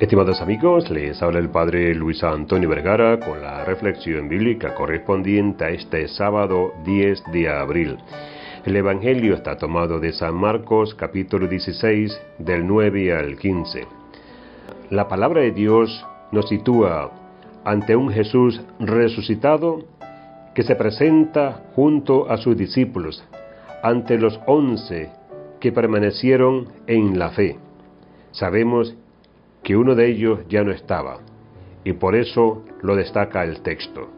Estimados amigos, les habla el Padre Luis Antonio Vergara con la reflexión bíblica correspondiente a este sábado 10 de abril. El Evangelio está tomado de San Marcos capítulo 16 del 9 al 15. La palabra de Dios nos sitúa ante un Jesús resucitado que se presenta junto a sus discípulos, ante los once que permanecieron en la fe. Sabemos que uno de ellos ya no estaba, y por eso lo destaca el texto.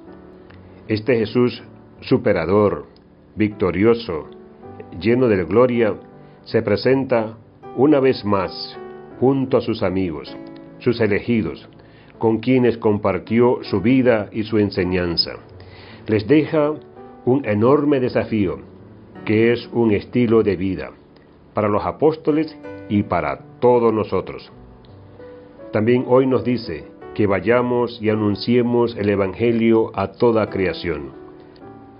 Este Jesús superador, victorioso, lleno de gloria, se presenta una vez más junto a sus amigos, sus elegidos, con quienes compartió su vida y su enseñanza. Les deja un enorme desafío, que es un estilo de vida, para los apóstoles y para todos nosotros. También hoy nos dice que vayamos y anunciemos el Evangelio a toda creación.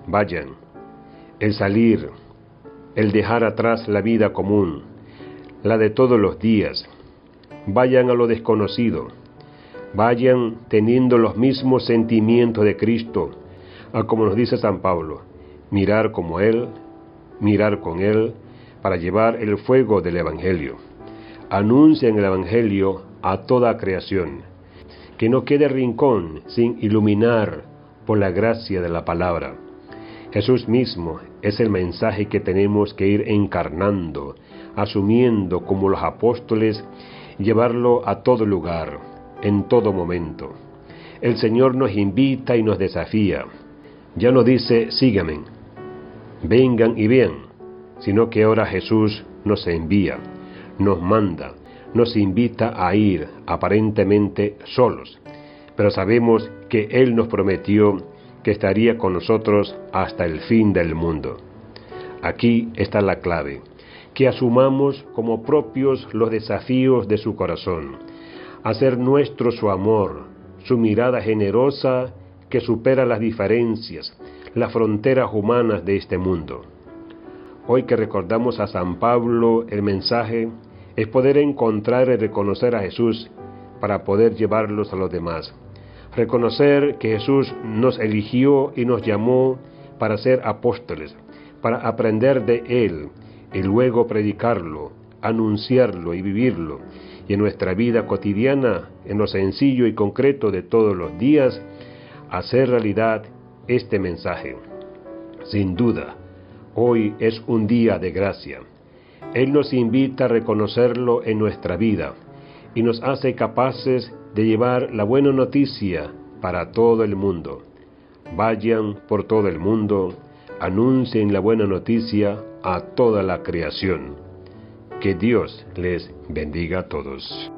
Vayan, el salir, el dejar atrás la vida común, la de todos los días. Vayan a lo desconocido. Vayan teniendo los mismos sentimientos de Cristo, a como nos dice San Pablo, mirar como Él, mirar con Él, para llevar el fuego del Evangelio. Anuncien el Evangelio a toda creación. Que no quede rincón sin iluminar por la gracia de la palabra. Jesús mismo es el mensaje que tenemos que ir encarnando, asumiendo como los apóstoles, llevarlo a todo lugar, en todo momento. El Señor nos invita y nos desafía. Ya no dice, síganme, vengan y vean, sino que ahora Jesús nos envía, nos manda, nos invita a ir aparentemente solos, pero sabemos que Él nos prometió que estaría con nosotros hasta el fin del mundo. Aquí está la clave, que asumamos como propios los desafíos de su corazón, hacer nuestro su amor, su mirada generosa que supera las diferencias, las fronteras humanas de este mundo. Hoy que recordamos a San Pablo el mensaje es poder encontrar y reconocer a Jesús para poder llevarlos a los demás. Reconocer que Jesús nos eligió y nos llamó para ser apóstoles, para aprender de Él y luego predicarlo, anunciarlo y vivirlo. Y en nuestra vida cotidiana, en lo sencillo y concreto de todos los días, hacer realidad este mensaje. Sin duda, hoy es un día de gracia. Él nos invita a reconocerlo en nuestra vida y nos hace capaces de llevar la buena noticia para todo el mundo. Vayan por todo el mundo, anuncien la buena noticia a toda la creación. Que Dios les bendiga a todos.